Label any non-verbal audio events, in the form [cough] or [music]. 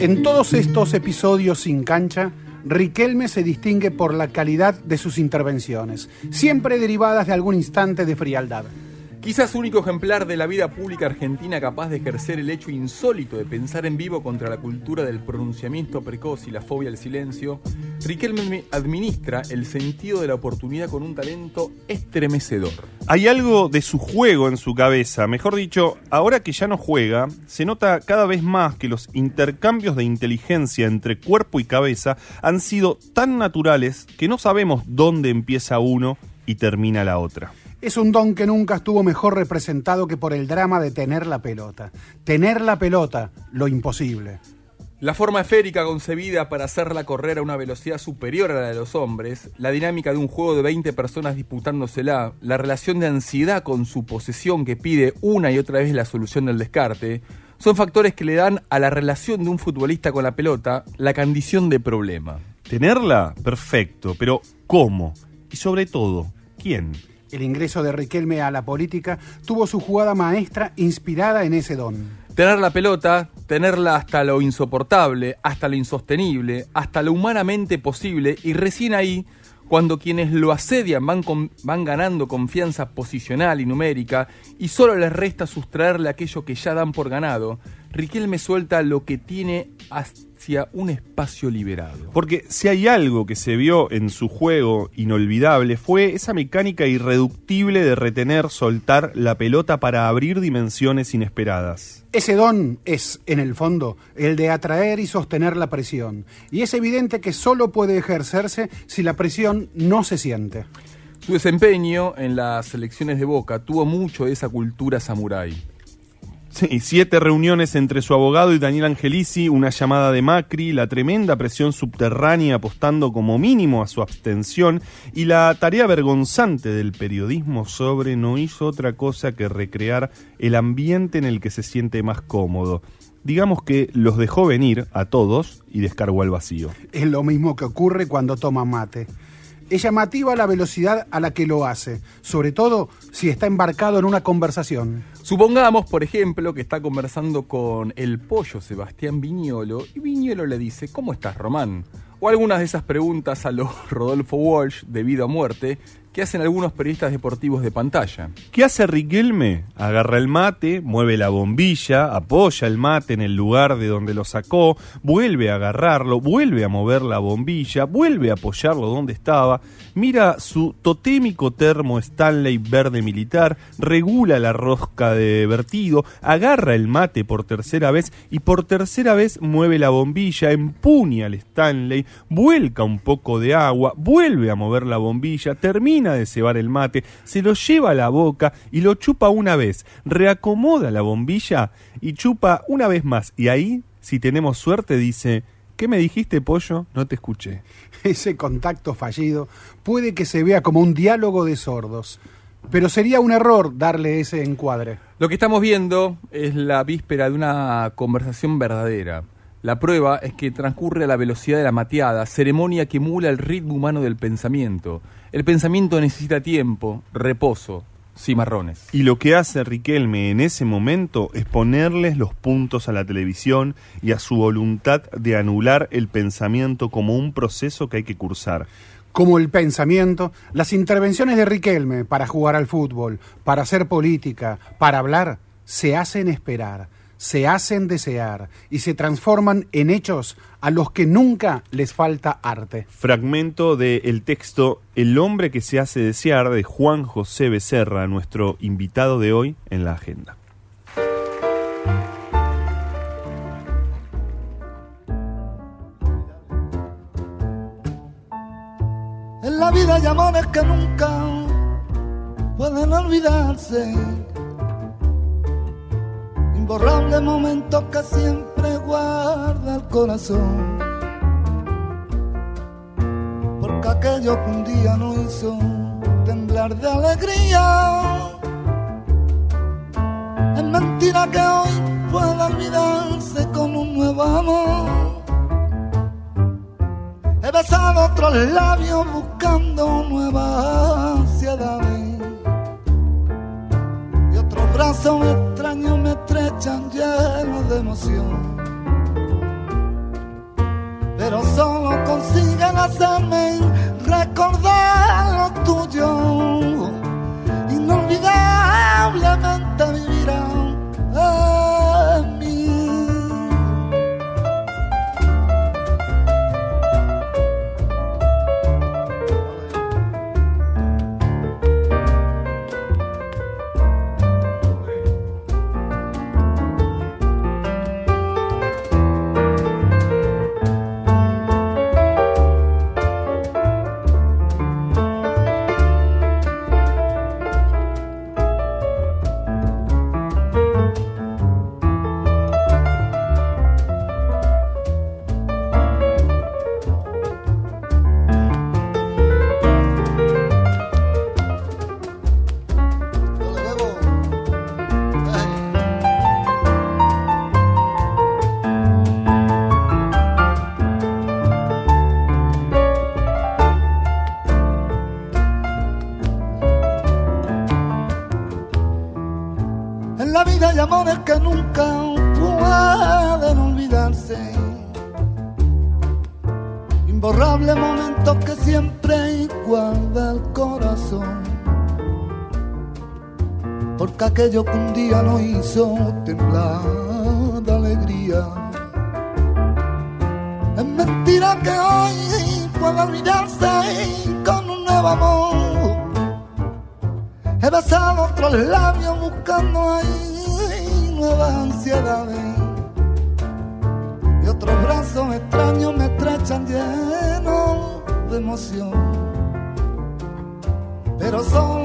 En todos estos episodios sin cancha, Riquelme se distingue por la calidad de sus intervenciones, siempre derivadas de algún instante de frialdad. Quizás único ejemplar de la vida pública argentina capaz de ejercer el hecho insólito de pensar en vivo contra la cultura del pronunciamiento precoz y la fobia al silencio, Riquelme administra el sentido de la oportunidad con un talento estremecedor. Hay algo de su juego en su cabeza, mejor dicho, ahora que ya no juega, se nota cada vez más que los intercambios de inteligencia entre cuerpo y cabeza han sido tan naturales que no sabemos dónde empieza uno y termina la otra. Es un don que nunca estuvo mejor representado que por el drama de tener la pelota. Tener la pelota, lo imposible. La forma esférica concebida para hacerla correr a una velocidad superior a la de los hombres, la dinámica de un juego de 20 personas disputándosela, la relación de ansiedad con su posesión que pide una y otra vez la solución del descarte, son factores que le dan a la relación de un futbolista con la pelota la condición de problema. Tenerla, perfecto, pero ¿cómo? Y sobre todo, ¿quién? El ingreso de Riquelme a la política tuvo su jugada maestra inspirada en ese don. Tener la pelota, tenerla hasta lo insoportable, hasta lo insostenible, hasta lo humanamente posible y recién ahí, cuando quienes lo asedian van, van ganando confianza posicional y numérica y solo les resta sustraerle aquello que ya dan por ganado, Riquelme suelta lo que tiene hacia un espacio liberado. Porque si hay algo que se vio en su juego inolvidable fue esa mecánica irreductible de retener, soltar la pelota para abrir dimensiones inesperadas. Ese don es, en el fondo, el de atraer y sostener la presión. Y es evidente que solo puede ejercerse si la presión no se siente. Su desempeño en las elecciones de Boca tuvo mucho de esa cultura samurái. Sí, siete reuniones entre su abogado y Daniel Angelici, una llamada de Macri, la tremenda presión subterránea apostando como mínimo a su abstención y la tarea vergonzante del periodismo sobre no hizo otra cosa que recrear el ambiente en el que se siente más cómodo. Digamos que los dejó venir a todos y descargó al vacío. Es lo mismo que ocurre cuando toma mate. Es llamativa la velocidad a la que lo hace, sobre todo si está embarcado en una conversación. Supongamos, por ejemplo, que está conversando con el pollo Sebastián Viñolo y Viñolo le dice, ¿cómo estás, Román? O algunas de esas preguntas a los [laughs] Rodolfo Walsh de vida o muerte hacen algunos periodistas deportivos de pantalla. ¿Qué hace Riquelme? Agarra el mate, mueve la bombilla, apoya el mate en el lugar de donde lo sacó, vuelve a agarrarlo, vuelve a mover la bombilla, vuelve a apoyarlo donde estaba, mira su totémico termo Stanley verde militar, regula la rosca de vertido, agarra el mate por tercera vez y por tercera vez mueve la bombilla, empuña al Stanley, vuelca un poco de agua, vuelve a mover la bombilla, termina de cebar el mate, se lo lleva a la boca y lo chupa una vez, reacomoda la bombilla y chupa una vez más. Y ahí, si tenemos suerte, dice, ¿qué me dijiste, pollo? No te escuché. [laughs] Ese contacto fallido puede que se vea como un diálogo de sordos. Pero sería un error darle ese encuadre. Lo que estamos viendo es la víspera de una conversación verdadera. La prueba es que transcurre a la velocidad de la mateada, ceremonia que emula el ritmo humano del pensamiento. El pensamiento necesita tiempo, reposo, cimarrones. Y lo que hace Riquelme en ese momento es ponerles los puntos a la televisión y a su voluntad de anular el pensamiento como un proceso que hay que cursar. Como el pensamiento, las intervenciones de Riquelme para jugar al fútbol, para hacer política, para hablar, se hacen esperar se hacen desear y se transforman en hechos a los que nunca les falta arte. Fragmento del texto El hombre que se hace desear de Juan José Becerra, nuestro invitado de hoy en la agenda. En la vida hay amores que nunca pueden olvidarse imborrable momento que siempre guarda el corazón. Porque aquello que un día no hizo temblar de alegría. Es mentira que hoy pueda olvidarse con un nuevo amor. He besado otros labios buscando nuevas ansiedades. Y otros brazos extraños me estrechan llenos de emoción. Pero solo consiguen hacerme recordar lo tuyo, inolvidablemente En la vida hay amores que nunca pueden olvidarse. Imborrable momentos que siempre guarda el corazón. Porque aquello que un día lo hizo temblar de alegría. Es mentira que hoy pueda olvidarse con un nuevo amor. He besado otros labios buscando ahí nuevas ansiedades. Y otros brazos extraños me estrechan llenos de emoción. Pero son